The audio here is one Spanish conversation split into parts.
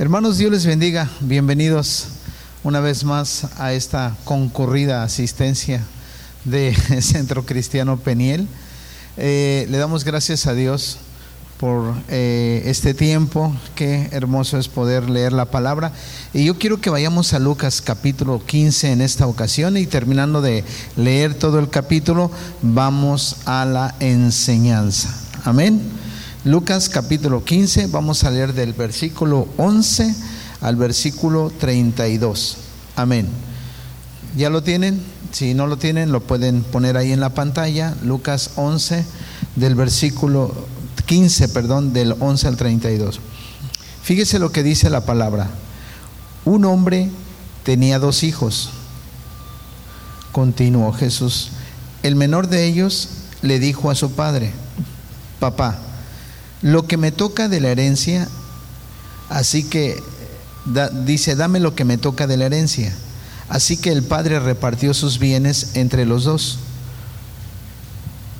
Hermanos, Dios les bendiga. Bienvenidos una vez más a esta concurrida asistencia de Centro Cristiano Peniel. Eh, le damos gracias a Dios por eh, este tiempo. Qué hermoso es poder leer la palabra. Y yo quiero que vayamos a Lucas capítulo 15 en esta ocasión y terminando de leer todo el capítulo, vamos a la enseñanza. Amén. Lucas capítulo 15, vamos a leer del versículo 11 al versículo 32. Amén. ¿Ya lo tienen? Si no lo tienen, lo pueden poner ahí en la pantalla. Lucas 11, del versículo 15, perdón, del 11 al 32. Fíjese lo que dice la palabra. Un hombre tenía dos hijos. Continuó Jesús. El menor de ellos le dijo a su padre, papá, lo que me toca de la herencia, así que dice, dame lo que me toca de la herencia. Así que el padre repartió sus bienes entre los dos.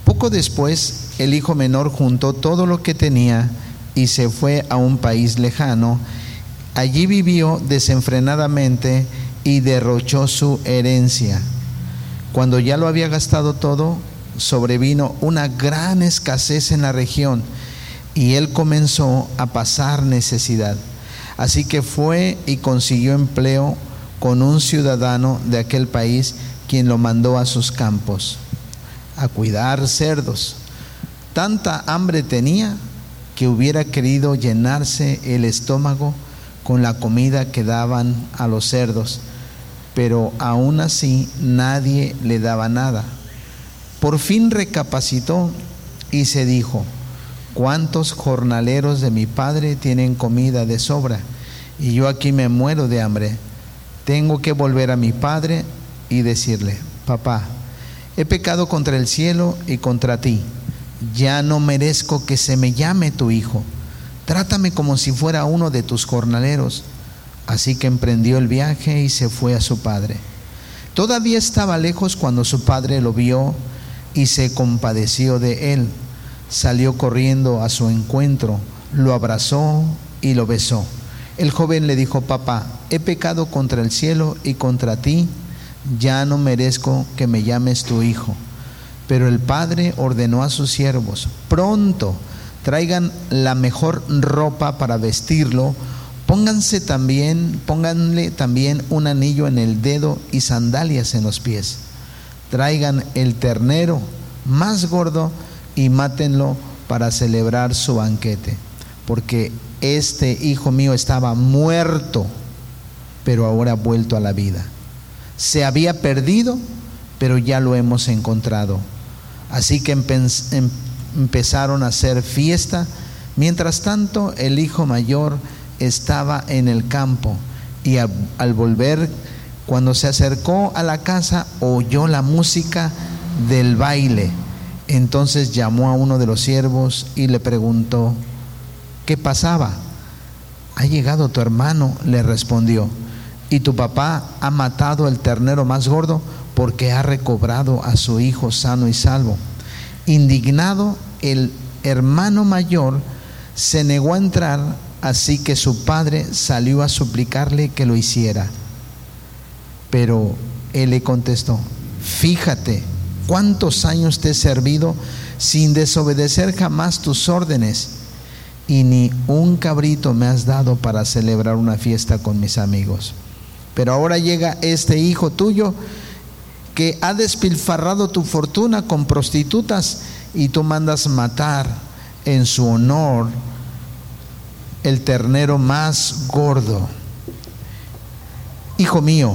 Poco después, el hijo menor juntó todo lo que tenía y se fue a un país lejano. Allí vivió desenfrenadamente y derrochó su herencia. Cuando ya lo había gastado todo, sobrevino una gran escasez en la región y él comenzó a pasar necesidad. Así que fue y consiguió empleo con un ciudadano de aquel país quien lo mandó a sus campos a cuidar cerdos. Tanta hambre tenía que hubiera querido llenarse el estómago con la comida que daban a los cerdos, pero aún así nadie le daba nada. Por fin recapacitó y se dijo, ¿Cuántos jornaleros de mi padre tienen comida de sobra? Y yo aquí me muero de hambre. Tengo que volver a mi padre y decirle, papá, he pecado contra el cielo y contra ti. Ya no merezco que se me llame tu hijo. Trátame como si fuera uno de tus jornaleros. Así que emprendió el viaje y se fue a su padre. Todavía estaba lejos cuando su padre lo vio y se compadeció de él salió corriendo a su encuentro, lo abrazó y lo besó. El joven le dijo, papá, he pecado contra el cielo y contra ti, ya no merezco que me llames tu hijo. Pero el padre ordenó a sus siervos, pronto traigan la mejor ropa para vestirlo, pónganse también, pónganle también un anillo en el dedo y sandalias en los pies. Traigan el ternero más gordo y mátenlo para celebrar su banquete, porque este hijo mío estaba muerto, pero ahora ha vuelto a la vida. Se había perdido, pero ya lo hemos encontrado. Así que em-, empezaron a hacer fiesta. Mientras tanto, el hijo mayor estaba en el campo y al volver, cuando se acercó a la casa, oyó la música del baile entonces llamó a uno de los siervos y le preguntó, ¿qué pasaba? Ha llegado tu hermano, le respondió, y tu papá ha matado el ternero más gordo porque ha recobrado a su hijo sano y salvo. Indignado, el hermano mayor se negó a entrar, así que su padre salió a suplicarle que lo hiciera. Pero él le contestó, fíjate, cuántos años te he servido sin desobedecer jamás tus órdenes y ni un cabrito me has dado para celebrar una fiesta con mis amigos. Pero ahora llega este hijo tuyo que ha despilfarrado tu fortuna con prostitutas y tú mandas matar en su honor el ternero más gordo. Hijo mío,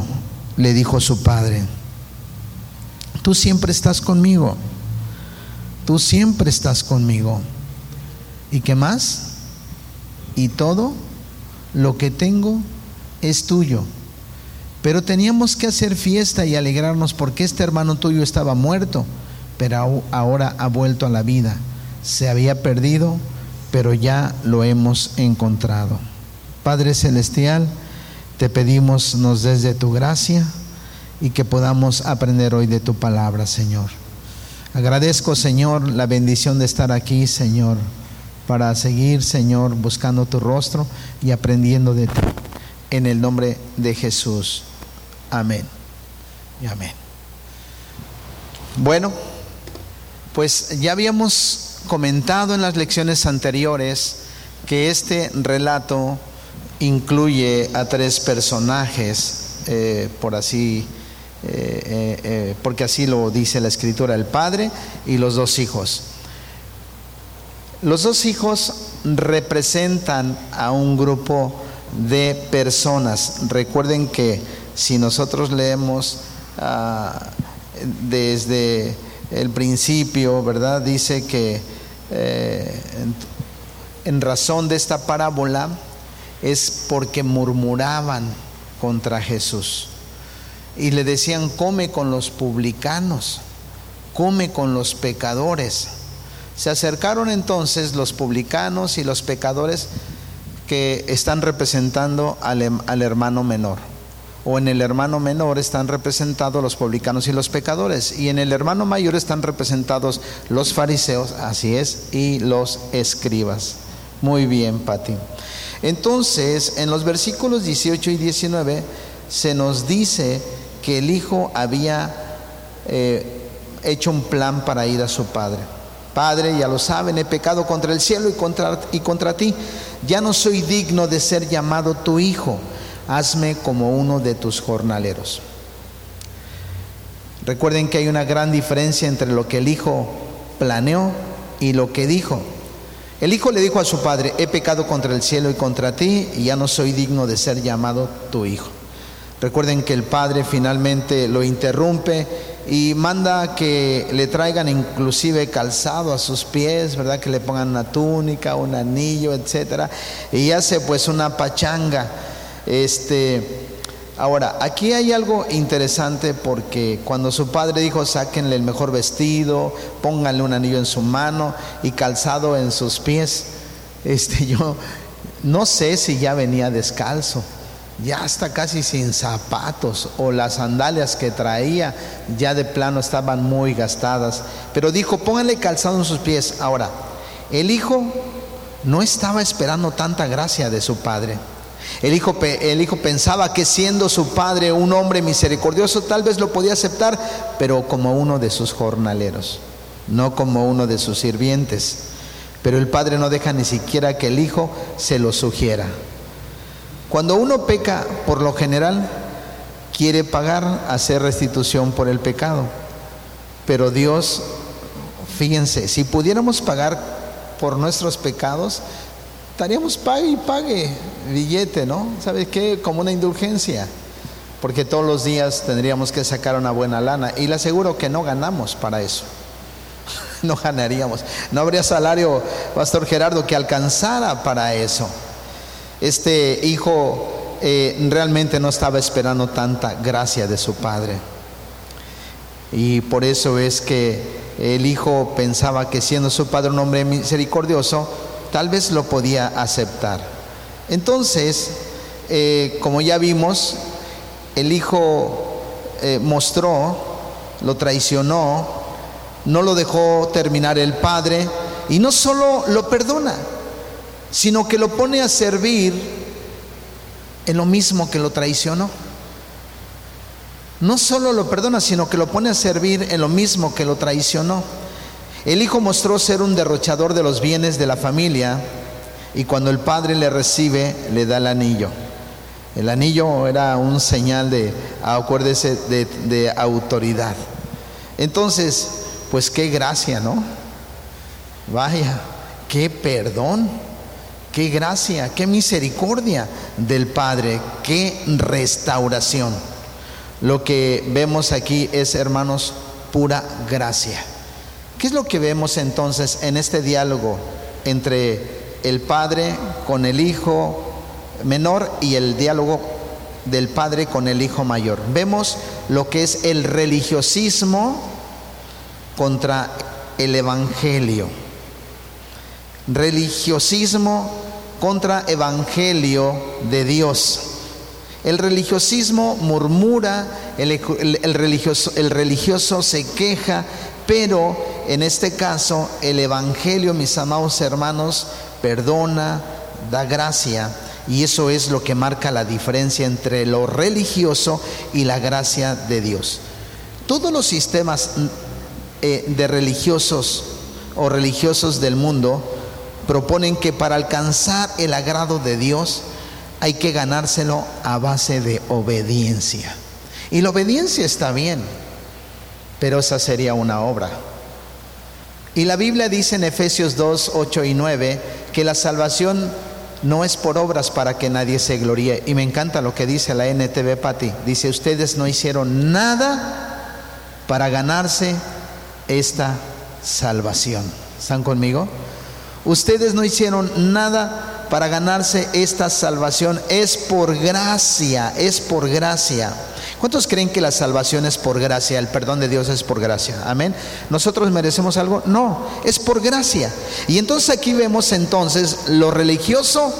le dijo su padre, tú siempre estás conmigo. Tú siempre estás conmigo. ¿Y qué más? Y todo lo que tengo es tuyo. Pero teníamos que hacer fiesta y alegrarnos porque este hermano tuyo estaba muerto, pero ahora ha vuelto a la vida. Se había perdido, pero ya lo hemos encontrado. Padre Celestial, te pedimos nos des de tu gracia y que podamos aprender hoy de tu palabra, Señor. Agradezco, Señor, la bendición de estar aquí, Señor, para seguir, Señor, buscando tu rostro y aprendiendo de ti. En el nombre de Jesús. Amén. Y amén. Bueno, pues ya habíamos comentado en las lecciones anteriores que este relato incluye a tres personajes, eh, por así, eh, eh, porque así lo dice la escritura, el padre y los dos hijos. Los dos hijos representan a un grupo de personas. Recuerden que si nosotros leemos ah, desde el principio, ¿verdad? Dice que en razón de esta parábola, es porque murmuraban contra Jesús. Y le decían, come con los publicanos, come con los pecadores. Se acercaron entonces los publicanos y los pecadores que están representando al, al, hermano menor. O en el hermano menor están representados los publicanos y los pecadores. Y en el hermano mayor están representados los fariseos, así es, y los escribas. Muy bien, Pati. Entonces, en los versículos 18 y 19 se nos dice que el hijo había eh, hecho un plan para ir a su padre. Padre, ya lo saben, he pecado contra el cielo y contra, y contra ti. Ya no soy digno de ser llamado tu hijo. Hazme como uno de tus jornaleros. Recuerden que hay una gran diferencia entre lo que el hijo planeó y lo que dijo. El hijo le dijo a su padre, he pecado contra el cielo y contra ti y ya no soy digno de ser llamado tu hijo. Recuerden que el padre finalmente lo interrumpe y manda que le traigan inclusive calzado a sus pies, ¿verdad? Que le pongan una túnica, un anillo, etcétera, y hace pues una pachanga. Este Ahora, aquí hay algo interesante porque cuando su padre dijo, sáquenle el mejor vestido, pónganle un anillo en su mano y calzado en sus pies, este yo no sé si ya venía descalzo, ya está casi sin zapatos o las sandalias que traía ya de plano estaban muy gastadas, pero dijo, pónganle calzado en sus pies. Ahora, el hijo no estaba esperando tanta gracia de su padre. El hijo, el hijo, pensaba que siendo su padre un hombre misericordioso tal vez lo podía aceptar, pero como uno de sus jornaleros, no como uno de sus sirvientes. Pero el padre no deja ni siquiera que el hijo se lo sugiera. Cuando uno peca, por lo general, quiere pagar, hacer restitución por el pecado. Pero Dios, fíjense, si pudiéramos pagar por nuestros pecados, estaríamos pague y pague billete, ¿no? ¿Sabes qué? Como una indulgencia, porque todos los días tendríamos que sacar una buena lana y le aseguro que no ganamos para eso. No ganaríamos. No habría salario, Pastor Gerardo, que alcanzara para eso. Este hijo eh, realmente no estaba esperando tanta gracia de su padre. Y por eso es que el hijo pensaba que siendo su padre un hombre misericordioso, tal vez lo podía aceptar. Entonces, eh, como ya vimos, el hijo eh, mostró, lo traicionó, no lo dejó terminar el padre y no solo lo perdona, sino que lo pone a servir en lo mismo que lo traicionó. No solo lo perdona, sino que lo pone a servir en lo mismo que lo traicionó. El hijo mostró ser un derrochador de los bienes de la familia y cuando el padre le recibe, le da el anillo. El anillo era un señal de, acuérdese, de, de autoridad. Entonces, pues qué gracia, ¿no? Vaya, qué perdón, qué gracia, qué misericordia del Padre, qué restauración. Lo que vemos aquí es, hermanos, pura gracia. ¿Qué es lo que vemos entonces en este diálogo entre el padre con el hijo menor y el diálogo del padre con el hijo mayor? Vemos lo que es el religiosismo contra el evangelio. Religiosismo contra evangelio de Dios. El religiosismo murmura, el, religioso, el religioso se queja, Pero en este caso, el Evangelio, mis amados hermanos, perdona, da gracia. Y eso es lo que marca la diferencia entre lo religioso y la gracia de Dios. Todos los sistemas eh, de religiosos o religiosos del mundo proponen que para alcanzar el agrado de Dios hay que ganárselo a base de obediencia. Y la obediencia está bien, pero esa sería una obra. Y la Biblia dice en Efesios 2, 8 y 9 que la salvación no es por obras para que nadie se gloríe. Y me encanta lo que dice la NTV Pati. Dice, ustedes no hicieron nada para ganarse esta salvación. ¿Están conmigo? Ustedes no hicieron nada para ganarse esta salvación. Es por gracia, es por gracia. ¿Cuántos creen que la salvación es por gracia? El perdón de Dios es por gracia. Amén. ¿Nosotros merecemos algo? No, es por gracia. Y entonces aquí vemos entonces lo religioso,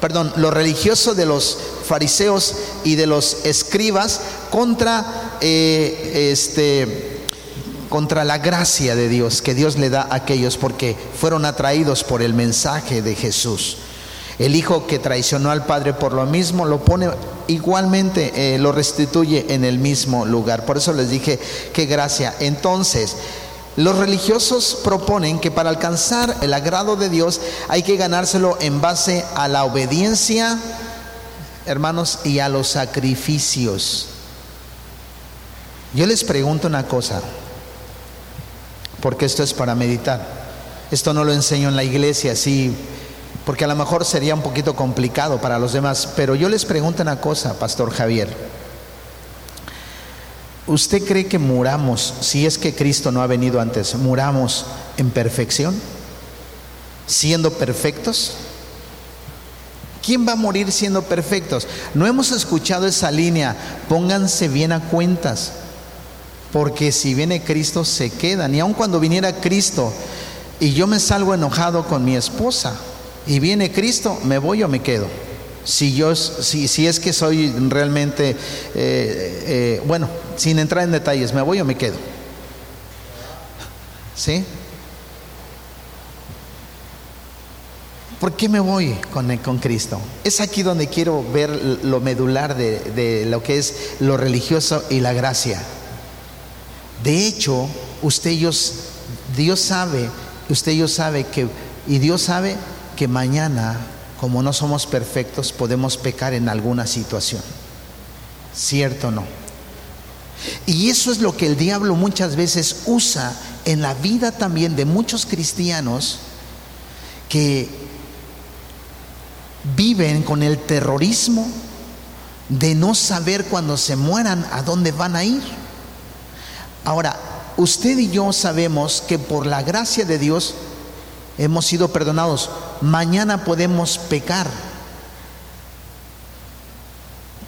perdón, lo religioso de los fariseos y de los escribas contra eh, este contra la gracia de Dios que Dios le da a aquellos porque fueron atraídos por el mensaje de Jesús. El hijo que traicionó al padre por lo mismo lo pone igualmente, eh, lo restituye en el mismo lugar. Por eso les dije, qué gracia. Entonces, los religiosos proponen que para alcanzar el agrado de Dios hay que ganárselo en base a la obediencia, hermanos, y a los sacrificios. Yo les pregunto una cosa, porque esto es para meditar. Esto no lo enseño en la iglesia, así porque a lo mejor sería un poquito complicado para los demás, pero yo les pregunto una cosa, Pastor Javier. ¿Usted cree que muramos, si es que Cristo no ha venido antes, muramos en perfección? ¿Siendo perfectos? ¿Quién va a morir siendo perfectos? No hemos escuchado esa línea, pónganse bien a cuentas, porque si viene Cristo se quedan. Y aun cuando viniera Cristo y yo me salgo enojado con mi esposa, y viene Cristo, ¿me voy o me quedo? Si, yo, si, si es que soy realmente, eh, eh, bueno, sin entrar en detalles, ¿me voy o me quedo? ¿Sí? ¿Por qué me voy con, con, Cristo? Es aquí donde quiero ver lo medular de, de lo que es lo religioso y la gracia. De hecho, usted y Dios sabe, usted y sabe que, y Dios sabe que mañana, como no somos perfectos, podemos pecar en alguna situación. ¿Cierto o no? Y eso es lo que el diablo muchas veces usa en la vida también de muchos cristianos que viven con el terrorismo de no saber cuando se mueran a dónde van a ir. Ahora, usted y yo sabemos que por la gracia de Dios hemos sido perdonados. Mañana podemos pecar,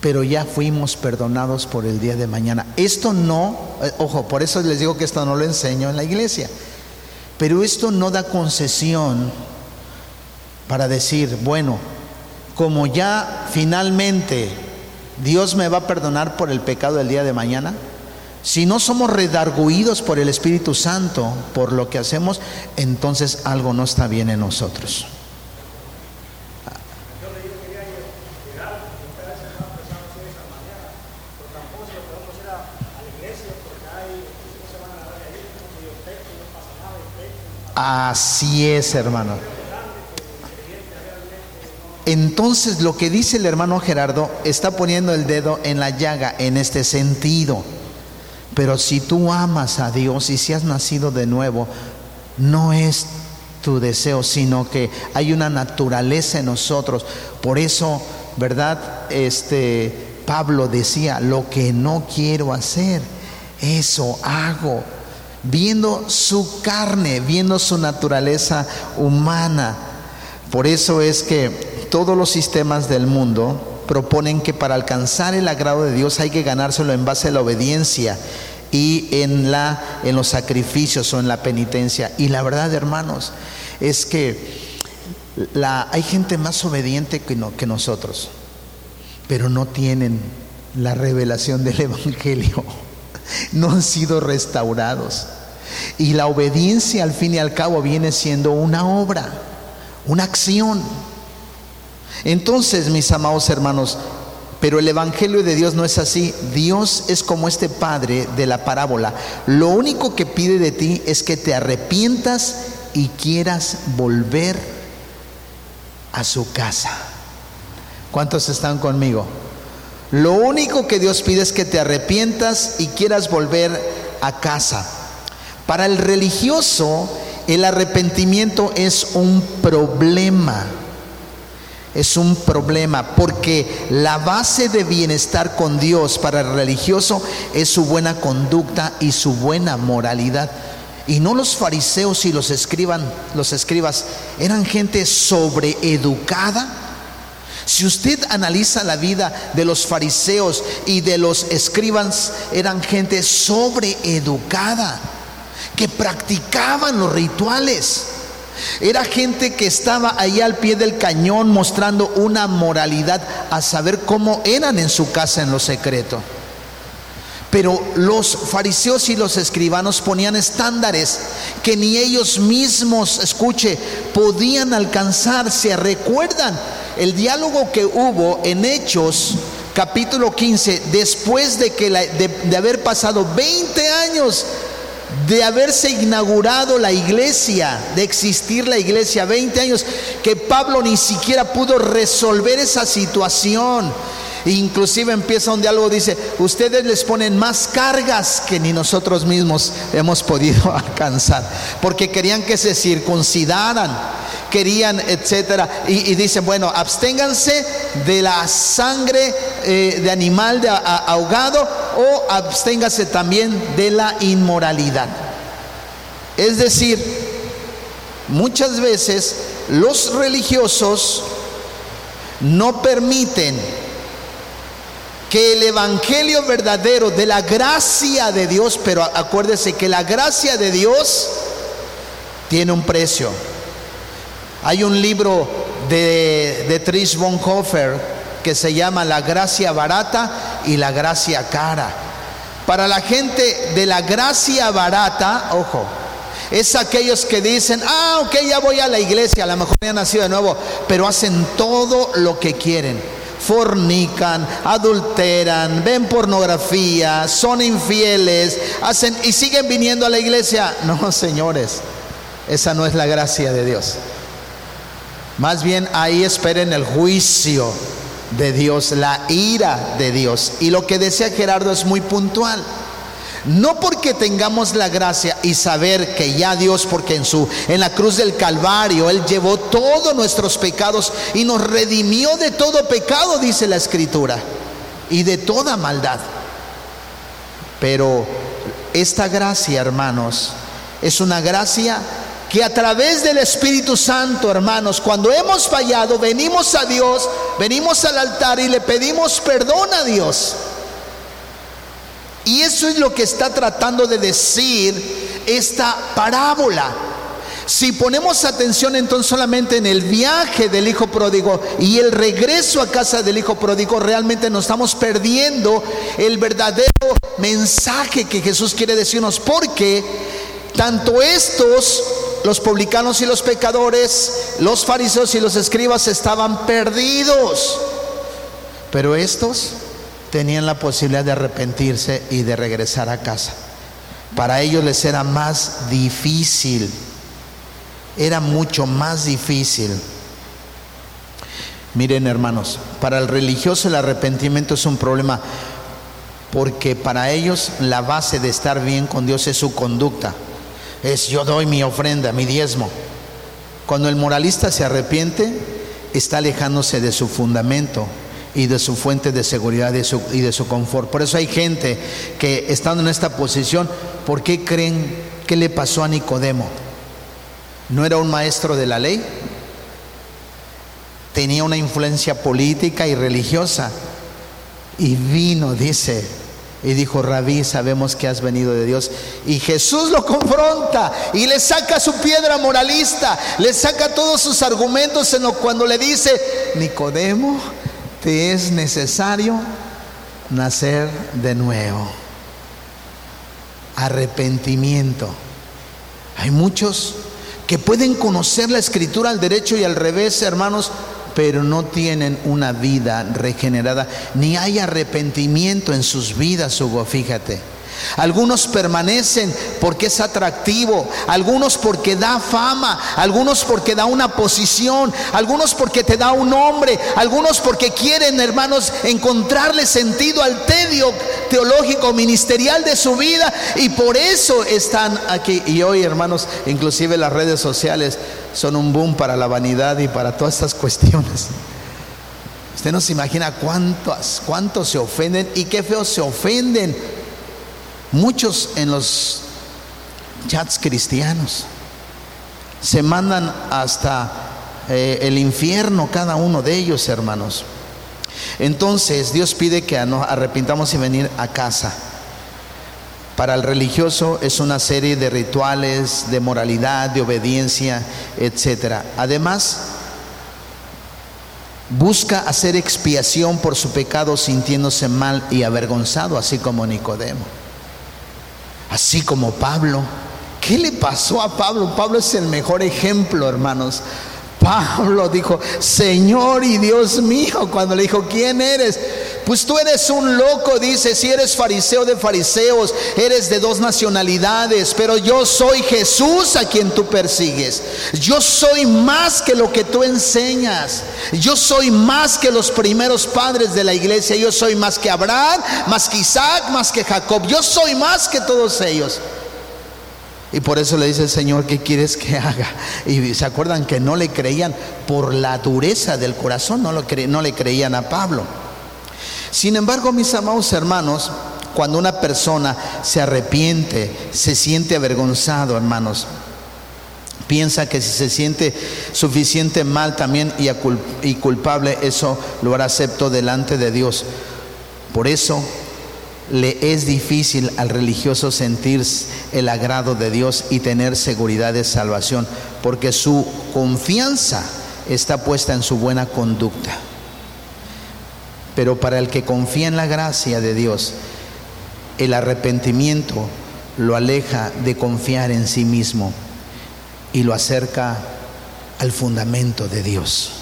pero ya fuimos perdonados por el día de mañana. Esto no, eh, ojo, por eso les digo que esto no lo enseño en la iglesia, pero esto no da concesión para decir, bueno, como ya finalmente Dios me va a perdonar por el pecado del día de mañana, si no somos redarguidos por el Espíritu Santo por lo que hacemos, entonces algo no está bien en nosotros. Así es, hermano. Entonces lo que dice el hermano Gerardo está poniendo el dedo en la llaga en este sentido. Pero si tú amas a Dios y si has nacido de nuevo, no es tu deseo, sino que hay una naturaleza en nosotros. Por eso, ¿verdad? Este Pablo decía, lo que no quiero hacer, eso hago. Viendo su carne, viendo su naturaleza humana. Por eso es que todos los sistemas del mundo proponen que para alcanzar el agrado de Dios hay que ganárselo en base a la obediencia y en, la, en los sacrificios o en la penitencia. Y la verdad, hermanos, es que hay gente más obediente que, que nosotros, pero no tienen la revelación del Evangelio, no han sido restaurados. Y la obediencia al fin y al cabo viene siendo una obra, una acción. Entonces, mis amados hermanos, pero el Evangelio de Dios no es así. Dios es como este Padre de la parábola. Lo único que pide de ti es que te arrepientas y quieras volver a su casa. ¿Cuántos están conmigo? Lo único que Dios pide es que te arrepientas y quieras volver a casa. Para el religioso, el arrepentimiento es un problema es un problema porque la base de bienestar con Dios para el religioso es su buena conducta y su buena moralidad. Y no los fariseos y los escriban, los escribas eran gente sobreeducada. Si usted analiza la vida de los fariseos y de los escribas, eran gente sobreeducada que practicaban los rituales era gente que estaba ahí al pie del cañón mostrando una moralidad a saber cómo eran en su casa en lo secreto. Pero los fariseos y los escribanos ponían estándares que ni ellos mismos, escuche, podían alcanzar. ¿Se recuerdan el diálogo que hubo en Hechos capítulo 15 después de, que de, de haber pasado 20 años de haberse inaugurado la iglesia, de existir la iglesia, 20 años, que Pablo ni siquiera pudo resolver esa situación. Inclusive empieza un diálogo, dice, ustedes les ponen más cargas que ni nosotros mismos hemos podido alcanzar, porque querían que se circuncidaran, querían, etcétera. Y, dicen, bueno, absténganse de la sangre eh, de animal de, ahogado o absténgase también de la inmoralidad. Es decir, muchas veces los religiosos no permiten que el Evangelio verdadero de la gracia de Dios, pero acuérdese que la gracia de Dios tiene un precio. Hay un libro de, de Trish Bonhoeffer que se llama la gracia barata y la gracia cara. Para la gente de la gracia barata, ojo, es aquellos que dicen, ah, ok, ya voy a la iglesia, a lo mejor ya nacido de nuevo, pero hacen todo lo que quieren fornican, adulteran, ven pornografía, son infieles, hacen y siguen viniendo a la iglesia. No, señores, esa no es la gracia de Dios. Más bien ahí esperen el juicio de Dios, la ira de Dios. Y lo que decía Gerardo es muy puntual. No porque tengamos la gracia y saber que ya Dios, porque en su en la cruz del Calvario él llevó todos nuestros pecados y nos redimió de todo pecado, dice la escritura, y de toda maldad. Pero esta gracia, hermanos, es una gracia que a través del Espíritu Santo, hermanos, cuando hemos fallado, venimos a Dios, venimos al altar y le pedimos perdón a Dios. Y eso es lo que está tratando de decir esta parábola. Si ponemos atención entonces solamente en el viaje del hijo pródigo y el regreso a casa del hijo pródigo, realmente nos estamos perdiendo el verdadero mensaje que Jesús quiere decirnos, porque tanto estos, los publicanos y los pecadores, los fariseos y los escribas estaban perdidos, pero estos tenían la posibilidad de arrepentirse y de regresar a casa. Para ellos les era más difícil, era mucho más difícil. Miren hermanos, para el religioso el arrepentimiento es un problema porque para ellos la base de estar bien con Dios es su conducta. Es yo doy mi ofrenda, mi diezmo. Cuando el moralista se arrepiente, está alejándose de su fundamento, y de su fuente de seguridad y de su, confort. Por eso hay gente que estando en esta posición, ¿por qué creen que le pasó a Nicodemo? ¿No era un maestro de la ley? Tenía una influencia política y religiosa. Y vino, dice, y dijo, Rabí, sabemos que has venido de Dios. Y Jesús lo confronta y le saca su piedra moralista, le saca todos sus argumentos en cuando le dice, Nicodemo, te es necesario nacer de nuevo. Arrepentimiento. Hay muchos que pueden conocer la escritura al derecho y al revés, hermanos, pero no tienen una vida regenerada, ni hay arrepentimiento en sus vidas, Hugo, fíjate. Algunos permanecen porque es atractivo, algunos porque da fama, algunos porque da una posición, algunos porque te da un nombre, algunos porque quieren, hermanos, encontrarle sentido al tedio teológico ministerial de su vida y por eso están aquí. Y hoy, hermanos, inclusive las redes sociales son un boom para la vanidad y para todas estas cuestiones. Usted no se imagina cuántos, cuántos se ofenden y qué feos se ofenden Muchos en los chats cristianos se mandan hasta eh, el infierno cada uno de ellos, hermanos. Entonces Dios pide que nos arrepintamos y venir a casa. Para el religioso es una serie de rituales, de moralidad, de obediencia, etc. Además, busca hacer expiación por su pecado sintiéndose mal y avergonzado, así como Nicodemo así como Pablo. ¿Qué le pasó a Pablo? Pablo es el mejor ejemplo, hermanos. Pablo dijo, Señor y Dios mío, cuando le dijo, ¿quién eres? Pues tú eres un loco, dice, si eres fariseo de fariseos, eres de dos nacionalidades, pero yo soy Jesús a quien tú persigues. Yo soy más que lo que tú enseñas. Yo soy más que los primeros padres de la iglesia. Yo soy más que Abraham, más que Isaac, más que Jacob. Yo soy más que todos ellos. Y por eso le dice el Señor, ¿qué quieres que haga? Y se acuerdan que no le creían por la dureza del corazón, no, lo no le creían a Pablo. Sin embargo, mis amados hermanos, cuando una persona se arrepiente, se siente avergonzado, hermanos, piensa que si se siente suficiente mal también y culpable, eso lo hará acepto delante de Dios. Por eso le es difícil al religioso sentir el agrado de Dios y tener seguridad de salvación, porque su confianza está puesta en su buena conducta. Pero para el que confía en la gracia de Dios, el arrepentimiento lo aleja de confiar en sí mismo y lo acerca al fundamento de Dios.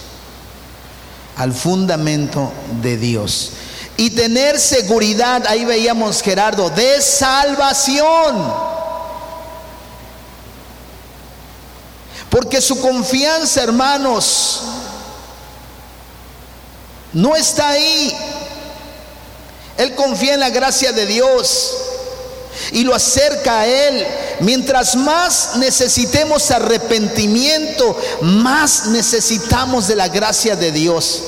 Al fundamento de Dios y tener seguridad, ahí veíamos Gerardo, de salvación. Porque su confianza, hermanos, no está ahí. Él confía en la gracia de Dios y lo acerca a Él. Mientras más necesitemos arrepentimiento, más necesitamos de la gracia de Dios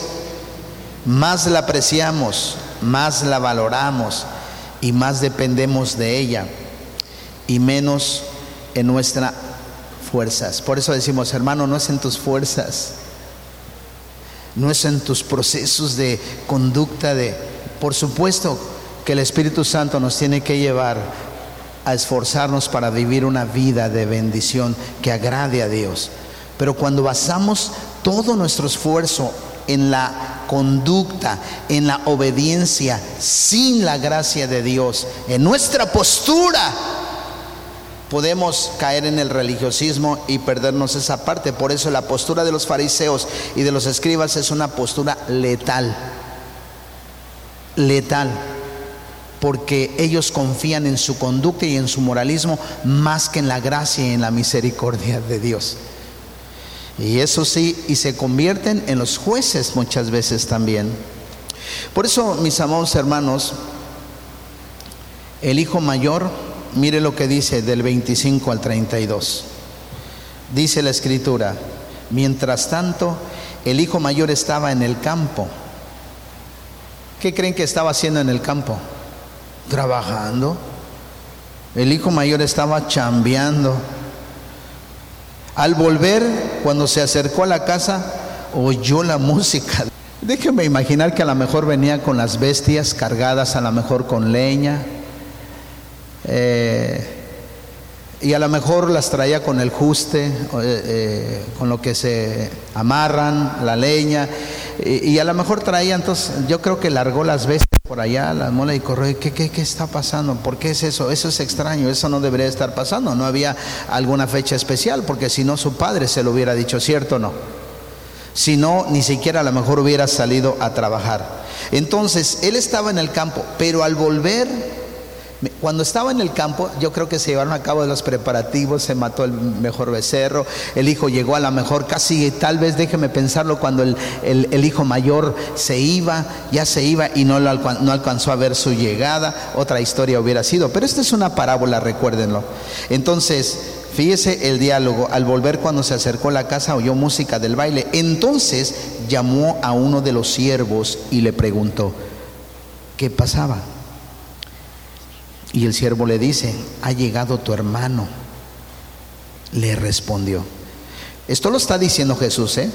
más la apreciamos, más la valoramos y más dependemos de ella y menos en nuestras fuerzas. Por eso decimos, hermano, no es en tus fuerzas, no es en tus procesos de conducta de, por supuesto que el Espíritu Santo nos tiene que llevar a esforzarnos para vivir una vida de bendición que agrade a Dios. Pero cuando basamos todo nuestro esfuerzo en la conducta, en la obediencia, sin la gracia de Dios, en nuestra postura, podemos caer en el religiosismo y perdernos esa parte. Por eso la postura de los fariseos y de los escribas es una postura letal. Letal. Porque ellos confían en su conducta y en su moralismo más que en la gracia y en la misericordia de Dios. Y eso sí, y se convierten en los jueces muchas veces también. Por eso, mis amados hermanos, el hijo mayor, mire lo que dice del 25 al 32. Dice la escritura, mientras tanto, el hijo mayor estaba en el campo. ¿Qué creen que estaba haciendo en el campo? Trabajando. El hijo mayor estaba chambeando al volver, cuando se acercó a la casa, oyó la música. Déjeme imaginar que a lo mejor venía con las bestias cargadas, a lo mejor con leña, eh, y a lo mejor las traía con el juste, eh, eh, con lo que se amarran, la leña, y, a lo mejor traía, entonces yo creo que largó las bestias por allá la mola y corrió, ¿qué, qué, ¿qué está pasando? ¿Por qué es eso? Eso es extraño, eso no debería estar pasando. No había alguna fecha especial, porque si no su padre se lo hubiera dicho, ¿cierto no? Si no, ni siquiera a lo mejor hubiera salido a trabajar. Entonces, él estaba en el campo, pero al volver cuando estaba en el campo, yo creo que se llevaron a cabo los preparativos, se mató el mejor becerro, el hijo llegó a la mejor, casi tal vez déjeme pensarlo, cuando el, hijo mayor se iba, ya se iba y no, no alcanzó a ver su llegada, otra historia hubiera sido, pero esta es una parábola, recuérdenlo. Entonces, fíjese el diálogo, al volver cuando se acercó a la casa oyó música del baile, entonces llamó a uno de los siervos y le preguntó, ¿qué pasaba? Y el siervo le dice, ha llegado tu hermano. Le respondió. Esto lo está diciendo Jesús, ¿eh?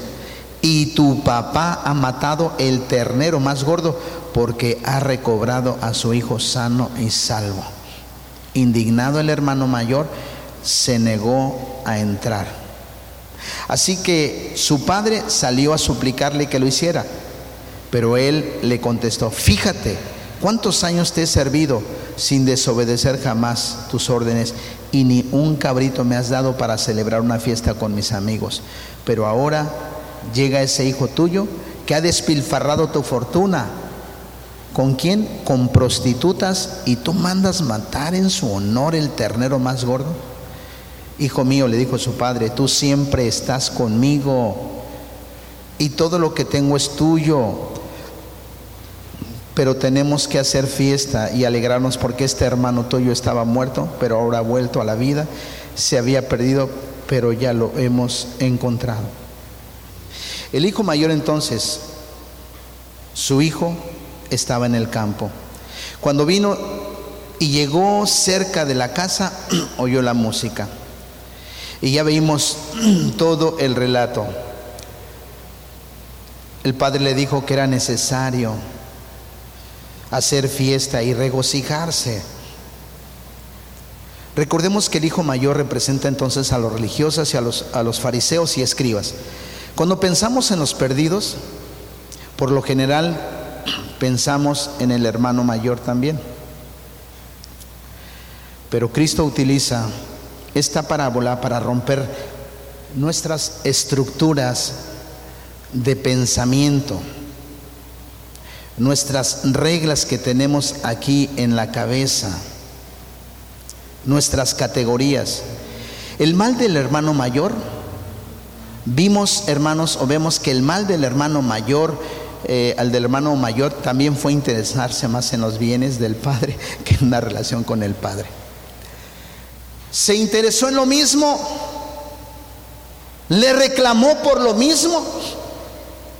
Y tu papá ha matado el ternero más gordo porque ha recobrado a su hijo sano y salvo. Indignado el hermano mayor, se negó a entrar. Así que su padre salió a suplicarle que lo hiciera, pero él le contestó, fíjate, ¿cuántos años te he servido? Sin desobedecer jamás tus órdenes y ni un cabrito me has dado para celebrar una fiesta con mis amigos. Pero ahora llega ese hijo tuyo que ha despilfarrado tu fortuna. ¿Con quién? Con prostitutas y tú mandas matar en su honor el ternero más gordo. Hijo mío, le dijo su padre, tú siempre estás conmigo y todo lo que tengo es tuyo pero tenemos que hacer fiesta y alegrarnos porque este hermano tuyo estaba muerto, pero ahora ha vuelto a la vida, se había perdido, pero ya lo hemos encontrado. El hijo mayor entonces, su hijo estaba en el campo. Cuando vino y llegó cerca de la casa, oyó la música. Y ya vimos todo el relato. El padre le dijo que era necesario hacer fiesta y regocijarse. Recordemos que el hijo mayor representa entonces a los religiosos y a los, a los fariseos y escribas. Cuando pensamos en los perdidos, por lo general pensamos en el hermano mayor también. Pero Cristo utiliza esta parábola para romper nuestras estructuras de pensamiento nuestras reglas que tenemos aquí en la cabeza, nuestras categorías. El mal del hermano mayor, vimos hermanos o vemos que el mal del hermano mayor, eh, al del hermano mayor también fue interesarse más en los bienes del padre que en una relación con el padre. Se interesó en lo mismo, le reclamó por lo mismo,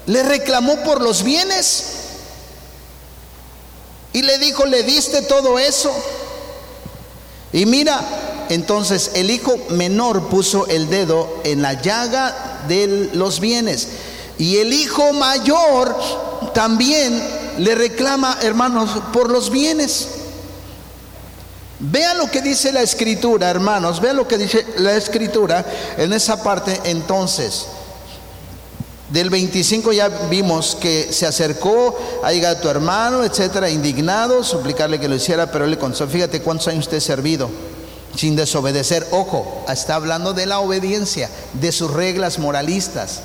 le reclamó por los bienes. Y le dijo, le diste todo eso. Y mira, entonces el hijo menor puso el dedo en la llaga de los bienes. Y el hijo mayor también le reclama, hermanos, por los bienes. Vean lo que dice la escritura, hermanos, vean lo que dice la escritura en esa parte entonces. Del 25 ya vimos que se acercó a llegar a tu hermano, etcétera, indignado, suplicarle que lo hiciera, pero él le contestó, fíjate cuántos años usted ha servido sin desobedecer. Ojo, está hablando de la obediencia, de sus reglas moralistas.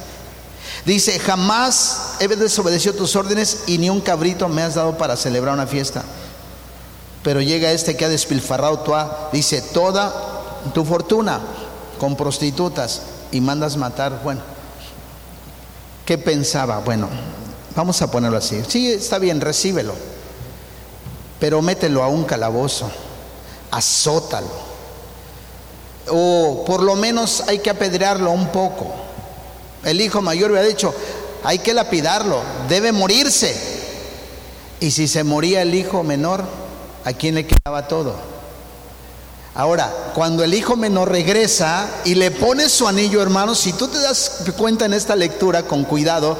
Dice, jamás he desobedecido tus órdenes y ni un cabrito me has dado para celebrar una fiesta. Pero llega este que ha despilfarrado tu, dice, toda tu fortuna con prostitutas y mandas matar, bueno ¿Qué pensaba? Bueno, vamos a ponerlo así. Sí, está bien, recíbelo. Pero mételo a un calabozo, azótalo. O por lo menos hay que apedrearlo un poco. El hijo mayor había dicho, hay que lapidarlo, debe morirse. Y si se moría el hijo menor, ¿a quién le quedaba todo? Ahora, cuando el hijo menor regresa y le pone su anillo, hermano, si tú te das cuenta en esta lectura con cuidado,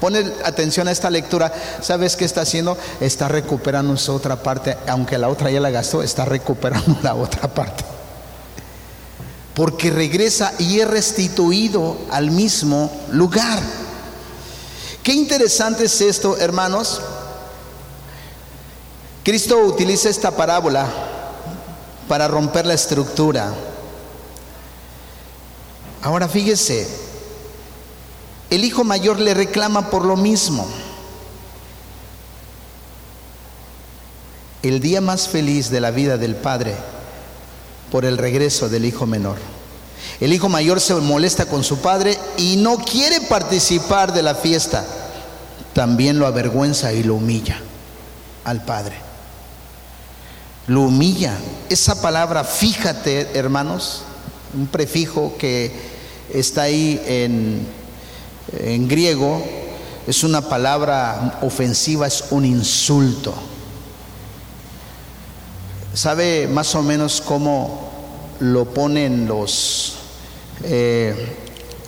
pone atención a esta lectura, ¿sabes qué está haciendo? Está recuperando su otra parte, aunque la otra ya la gastó, está recuperando la otra parte. Porque regresa y es restituido al mismo lugar. Qué interesante es esto, hermanos. Cristo utiliza esta parábola para romper la estructura. Ahora fíjese, el hijo mayor le reclama por lo mismo. El día más feliz de la vida del padre por el regreso del hijo menor. El hijo mayor se molesta con su padre y no quiere participar de la fiesta. También lo avergüenza y lo humilla al padre. Lo humilla. Esa palabra, fíjate, hermanos, un prefijo que está ahí en, en griego, es una palabra ofensiva, es un insulto. ¿Sabe más o menos cómo lo ponen los, eh,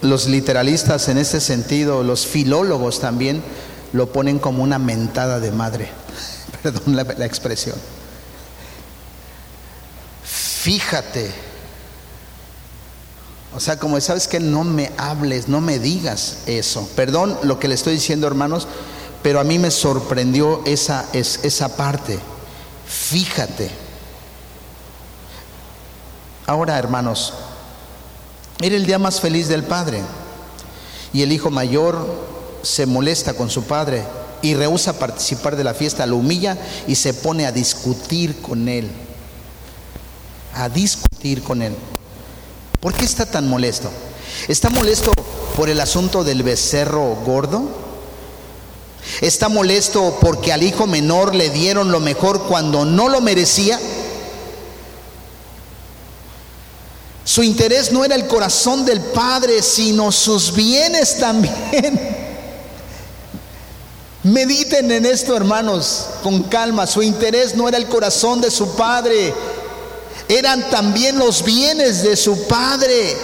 los literalistas en este sentido, los filólogos también lo ponen como una mentada de madre? Perdón la, la expresión. Fíjate. O sea, como sabes que no me hables, no me digas eso. Perdón lo que le estoy diciendo, hermanos, pero a mí me sorprendió esa, esa parte. Fíjate. Ahora, hermanos, era el día más feliz del padre y el hijo mayor se molesta con su padre y rehúsa participar de la fiesta, lo humilla y se pone a discutir con él, a discutir con él. ¿Por qué está tan molesto? ¿Está molesto por el asunto del becerro gordo? ¿Está molesto porque al hijo menor le dieron lo mejor cuando no lo merecía? Su interés no era el corazón del Padre, sino sus bienes también. Mediten en esto, hermanos, con calma. Su interés no era el corazón de su Padre, eran también los bienes de su Padre.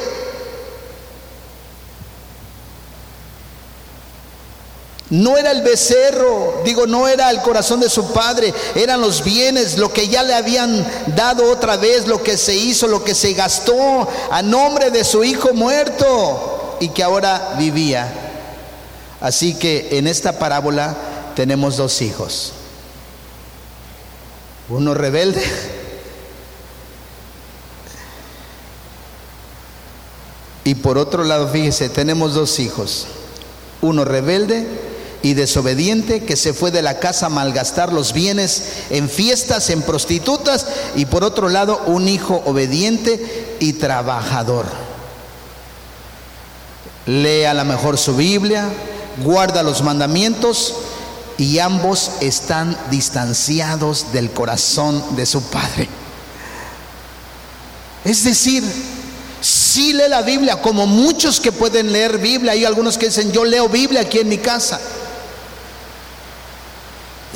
No era el becerro, digo, no era el corazón de su padre, eran los bienes, lo que ya le habían dado otra vez, lo que se hizo, lo que se gastó a nombre de su hijo muerto y que ahora vivía. Así que en esta parábola tenemos dos hijos. Uno rebelde y por otro lado, fíjese, tenemos dos hijos. Uno rebelde y desobediente que se fue de la casa a malgastar los bienes en fiestas, en prostitutas, y por otro lado un hijo obediente y trabajador. Lee a lo mejor su Biblia, guarda los mandamientos y ambos están distanciados del corazón de su padre. Es decir, si lee la Biblia, como muchos que pueden leer Biblia, hay algunos que dicen, yo leo Biblia aquí en mi casa.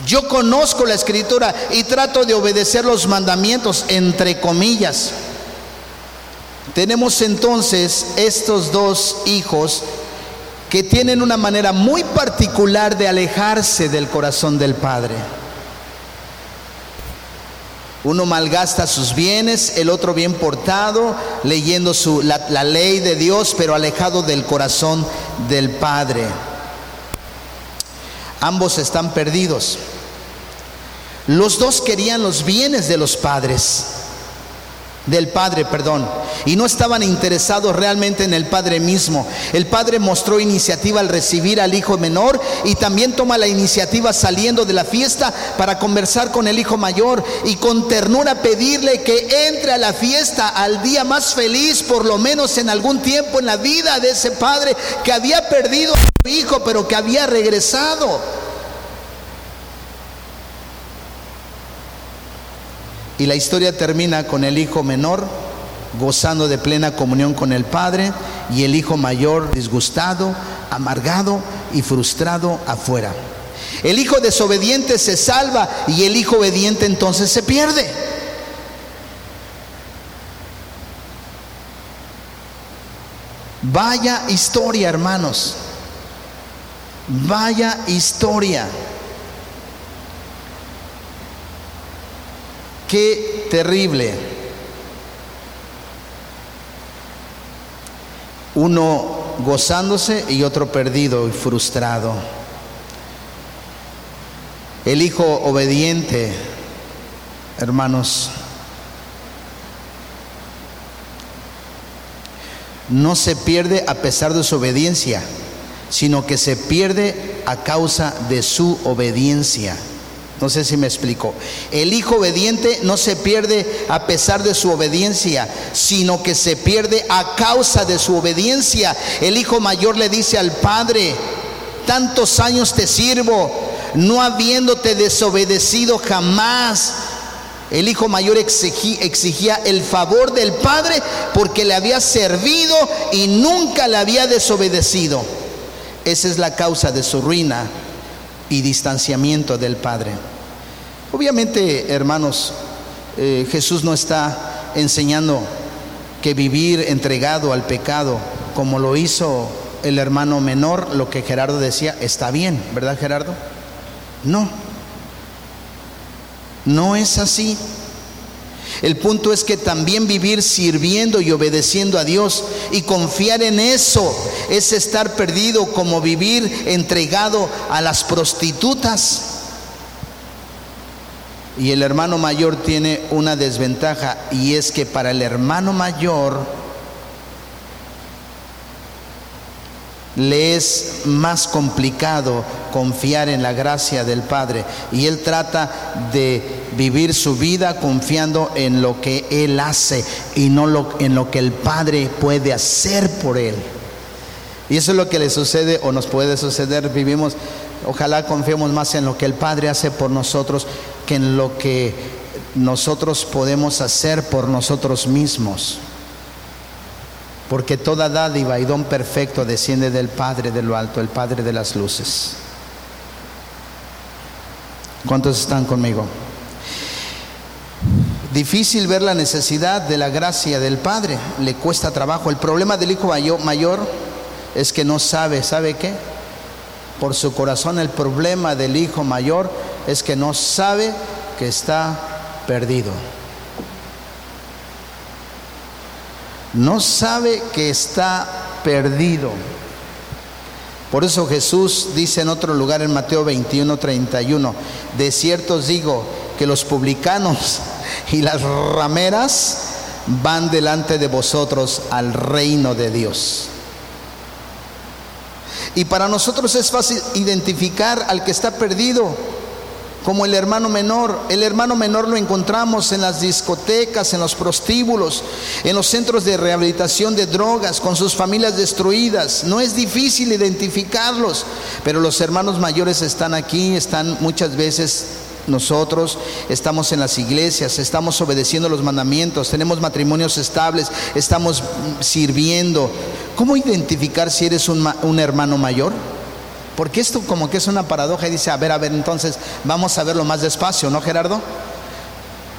Yo conozco la escritura y trato de obedecer los mandamientos, entre comillas. Tenemos entonces estos dos hijos que tienen una manera muy particular de alejarse del corazón del Padre. Uno malgasta sus bienes, el otro bien portado, leyendo la ley de Dios, pero alejado del corazón del Padre. Ambos están perdidos. Los dos querían los bienes de los padres, del padre, perdón, y no estaban interesados realmente en el padre mismo. El padre mostró iniciativa al recibir al hijo menor y también toma la iniciativa saliendo de la fiesta para conversar con el hijo mayor y con ternura pedirle que entre a la fiesta al día más feliz, por lo menos en algún tiempo en la vida de ese padre que había perdido a su hijo, pero que había regresado. Y la historia termina con el hijo menor gozando de plena comunión con el Padre y el hijo mayor disgustado, amargado y frustrado afuera. El hijo desobediente se salva y el hijo obediente entonces se pierde. Vaya historia, hermanos. Vaya historia. Qué terrible. Uno gozándose y otro perdido y frustrado. El hijo obediente hermanos, no se pierde a pesar de su obediencia, sino que se pierde a causa de su obediencia. No sé si me explico. El hijo obediente no se pierde a pesar de su obediencia, sino que se pierde a causa de su obediencia. El hijo mayor le dice al padre, tantos años te sirvo, no habiéndote desobedecido jamás. El hijo mayor exigía, el favor del padre porque le había servido y nunca le había desobedecido. Esa es la causa de su ruina y distanciamiento del padre. Obviamente, hermanos, eh, Jesús no está enseñando que vivir entregado al pecado, como lo hizo el hermano menor, lo que Gerardo decía, está bien, ¿verdad Gerardo? No, no es así. El punto es que también vivir sirviendo y obedeciendo a Dios y confiar en eso es estar perdido como vivir entregado a las prostitutas. Y el hermano mayor tiene una desventaja y es que para el hermano mayor le es más complicado confiar en la gracia del Padre y él trata de vivir su vida confiando en lo que él hace y no en lo que el Padre puede hacer por él. Y eso es lo que le sucede o nos puede suceder. Vivimos, ojalá confiemos más en lo que el Padre hace por nosotros que en lo que nosotros podemos hacer por nosotros mismos. Porque toda dádiva y don perfecto desciende del Padre de lo alto, el Padre de las luces. ¿Cuántos están conmigo? Difícil ver la necesidad de la gracia del Padre, le cuesta trabajo. El problema del hijo mayor es que no sabe, ¿sabe qué? Por su corazón el problema del hijo mayor es que no sabe que está perdido. No sabe que está perdido. Por eso Jesús dice en otro lugar en Mateo 21, 31, de cierto os digo que los publicanos y las rameras van delante de vosotros al reino de Dios. Y para nosotros es fácil identificar al que está perdido como el hermano menor. El hermano menor lo encontramos en las discotecas, en los prostíbulos, en los centros de rehabilitación de drogas, con sus familias destruidas. No es difícil identificarlos, pero los hermanos mayores están aquí, están muchas veces nosotros estamos en las iglesias, estamos obedeciendo los mandamientos, tenemos matrimonios estables, estamos sirviendo. ¿Cómo identificar si eres un, un hermano mayor? Porque esto como que es una paradoja y dice, a ver, a ver, entonces vamos a verlo más despacio, ¿no, Gerardo?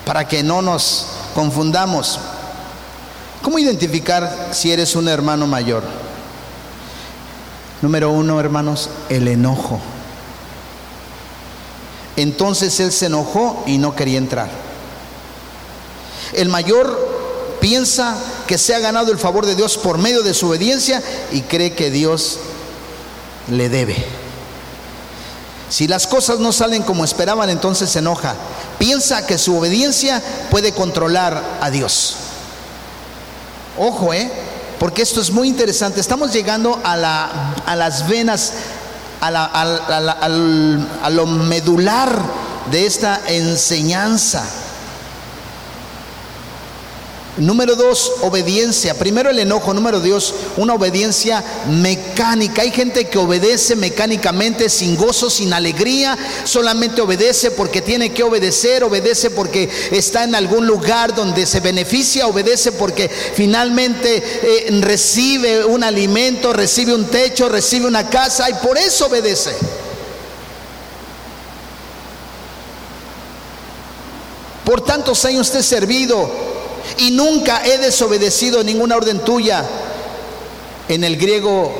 Para que no nos confundamos. ¿Cómo identificar si eres un hermano mayor? Número uno, hermanos, el enojo. Entonces él se enojó y no quería entrar. El mayor piensa que se ha ganado el favor de Dios por medio de su obediencia y cree que Dios le debe. Si las cosas no salen como esperaban, entonces se enoja. Piensa que su obediencia puede controlar a Dios. Ojo, ¿eh? Porque esto es muy interesante. Estamos llegando a, la, a las venas, a, a lo medular de esta enseñanza. Número dos, obediencia. Primero el enojo. Número dos, una obediencia mecánica. Hay gente que obedece mecánicamente, sin gozo, sin alegría. Solamente obedece porque tiene que obedecer. Obedece porque está en algún lugar donde se beneficia. Obedece porque finalmente eh, recibe un alimento, recibe un techo, recibe una casa y por eso obedece. Por tantos años te he servido y nunca he desobedecido ninguna orden tuya. En el griego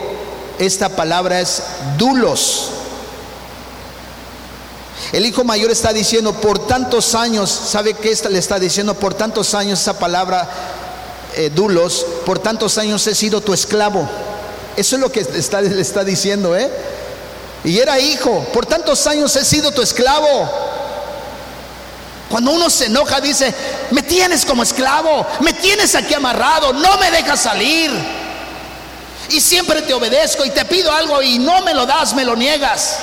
esta palabra es dulos. El hijo mayor está diciendo por tantos años, ¿sabe qué le está diciendo? Por tantos años esa palabra eh, dulos, por tantos años he sido tu esclavo. Eso es lo que está, le está diciendo, ¿eh? Y era hijo, por tantos años he sido tu esclavo. Cuando uno se enoja dice, me tienes como esclavo, me tienes aquí amarrado, no me dejas salir. Y siempre te obedezco y te pido algo y no me lo das, me lo niegas.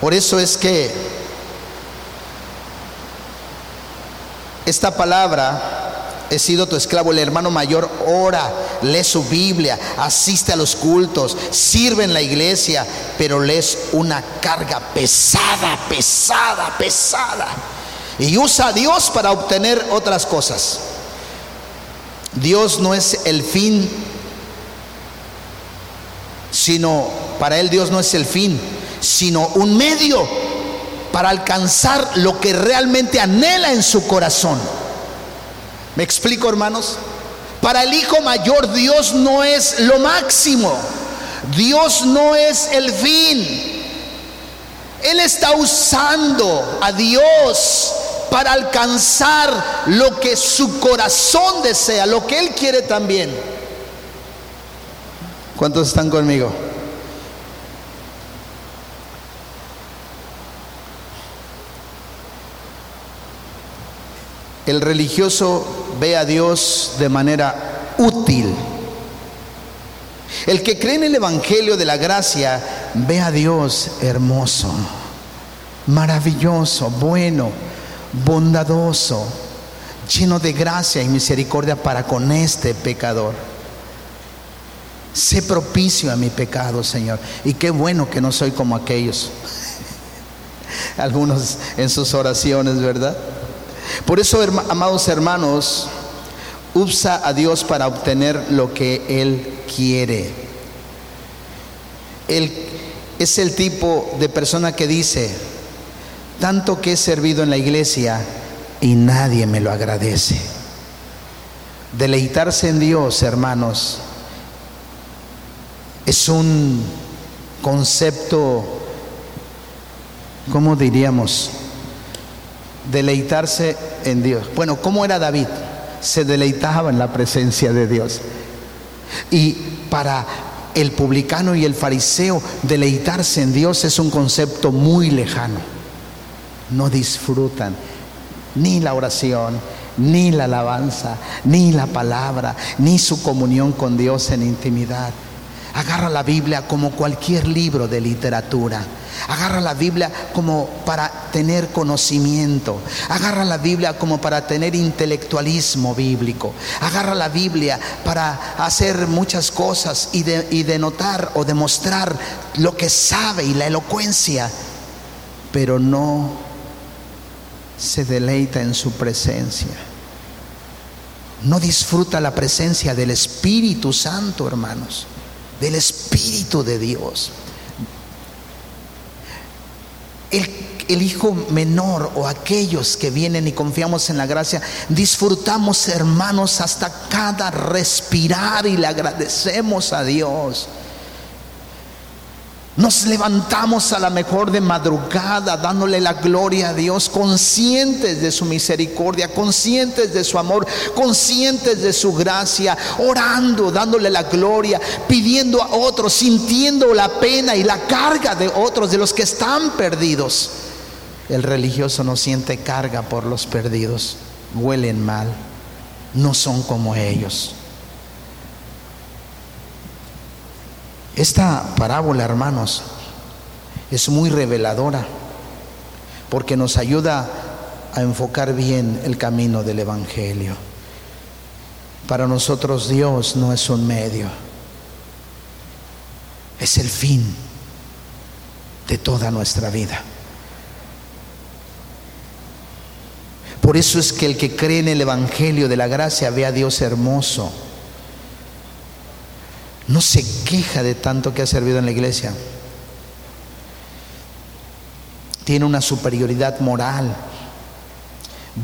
Por eso es que esta palabra he sido tu esclavo, el hermano mayor ora, lee su Biblia, asiste a los cultos, sirve en la iglesia, pero lees una carga pesada, pesada, pesada. Y usa a Dios para obtener otras cosas. Dios no es el fin, sino para Él Dios no es el fin, sino un medio para alcanzar lo que realmente anhela en su corazón. ¿Me explico, hermanos? Para el hijo mayor Dios no es lo máximo. Dios no es el fin. Él está usando a Dios para alcanzar lo que su corazón desea, lo que Él quiere también. ¿Cuántos están conmigo? El religioso ve a Dios de manera útil. El que cree en el Evangelio de la Gracia ve a Dios hermoso, maravilloso, bueno, bondadoso, lleno de gracia y misericordia para con este pecador. Sé propicio a mi pecado, Señor. Y qué bueno que no soy como aquellos. Algunos en sus oraciones, ¿verdad? Por eso, amados hermanos, usa a Dios para obtener lo que Él quiere. Él es el tipo de persona que dice, tanto que he servido en la iglesia y nadie me lo agradece. Deleitarse en Dios, hermanos, es un concepto, ¿cómo diríamos? Deleitarse en Dios. Bueno, ¿cómo era David? Se deleitaba en la presencia de Dios. Y para el publicano y el fariseo, deleitarse en Dios es un concepto muy lejano. No disfrutan ni la oración, ni la alabanza, ni la palabra, ni su comunión con Dios en intimidad. Agarra la Biblia como cualquier libro de literatura. Agarra la Biblia como para tener conocimiento. Agarra la Biblia como para tener intelectualismo bíblico. Agarra la Biblia para hacer muchas cosas y, de, denotar o demostrar lo que sabe y la elocuencia. Pero no se deleita en su presencia. No disfruta la presencia del Espíritu Santo, hermanos del Espíritu de Dios. El, hijo menor o aquellos que vienen y confiamos en la gracia, disfrutamos hermanos hasta cada respirar y le agradecemos a Dios. Nos levantamos a la mejor de madrugada dándole la gloria a Dios, conscientes de su misericordia, conscientes de su amor, conscientes de su gracia, orando, dándole la gloria, pidiendo a otros, sintiendo la pena y la carga de otros, de los que están perdidos. El religioso no siente carga por los perdidos, huelen mal, no son como ellos. Esta parábola, hermanos, es muy reveladora porque nos ayuda a enfocar bien el camino del Evangelio. Para nosotros Dios no es un medio, es el fin de toda nuestra vida. Por eso es que el que cree en el Evangelio de la gracia ve a Dios hermoso no se queja de tanto que ha servido en la iglesia. Tiene una superioridad moral.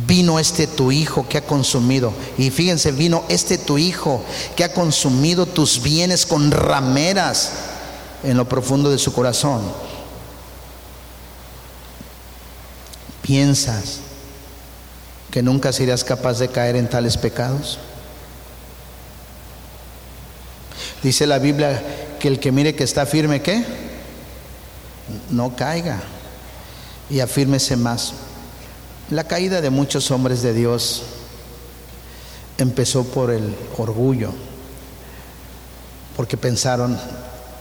Vino este tu hijo que ha consumido. Y fíjense, vino este tu hijo que ha consumido tus bienes con rameras en lo profundo de su corazón. ¿Piensas que nunca serás capaz de caer en tales pecados? Dice la Biblia que el que mire que está firme, ¿qué? no caiga y afírmese más. La caída de muchos hombres de Dios empezó por el orgullo, porque pensaron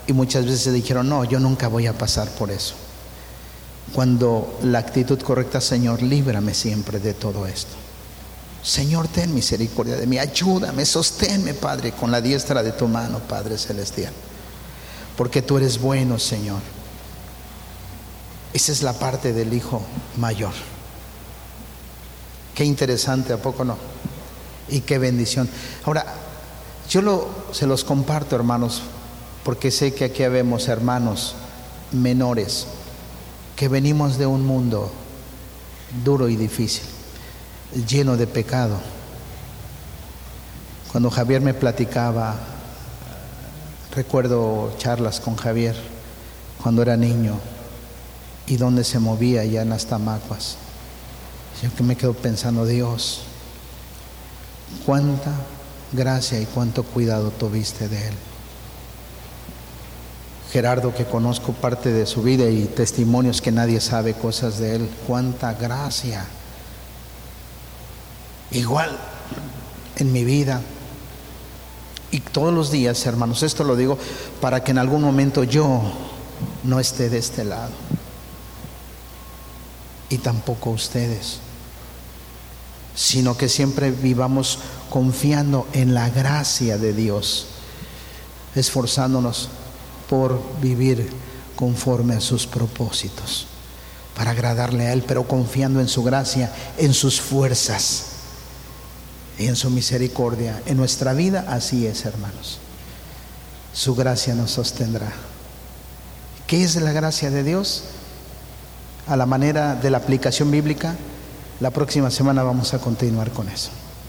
y muchas veces dijeron, no, yo nunca voy a pasar por eso. Cuando la actitud correcta, Señor, líbrame siempre de todo esto. Señor, ten misericordia de mí, ayúdame, sosténme, Padre, con la diestra de tu mano, Padre Celestial. Porque tú eres bueno, Señor. Esa es la parte del Hijo mayor. Qué interesante, ¿a poco no? Y qué bendición. Ahora, yo se los comparto, hermanos, porque sé que aquí habemos hermanos menores que venimos de un mundo duro y difícil, lleno de pecado. Cuando Javier me platicaba, recuerdo charlas con Javier cuando era niño y donde se movía ya en las tamacuas. Yo que me quedo pensando, Dios, cuánta gracia y cuánto cuidado tuviste de él. Gerardo, que conozco parte de su vida y testimonios que nadie sabe cosas de él, cuánta gracia. Igual en mi vida. Y todos los días, hermanos, esto lo digo para que en algún momento yo no esté de este lado. Y tampoco ustedes sino que siempre vivamos confiando en la gracia de Dios, esforzándonos por vivir conforme a sus propósitos, para agradarle a Él, pero confiando en su gracia, en sus fuerzas en su misericordia. En nuestra vida así es, hermanos. Su gracia nos sostendrá. ¿Qué es la gracia de Dios? A la manera de la aplicación bíblica, la próxima semana vamos a continuar con eso.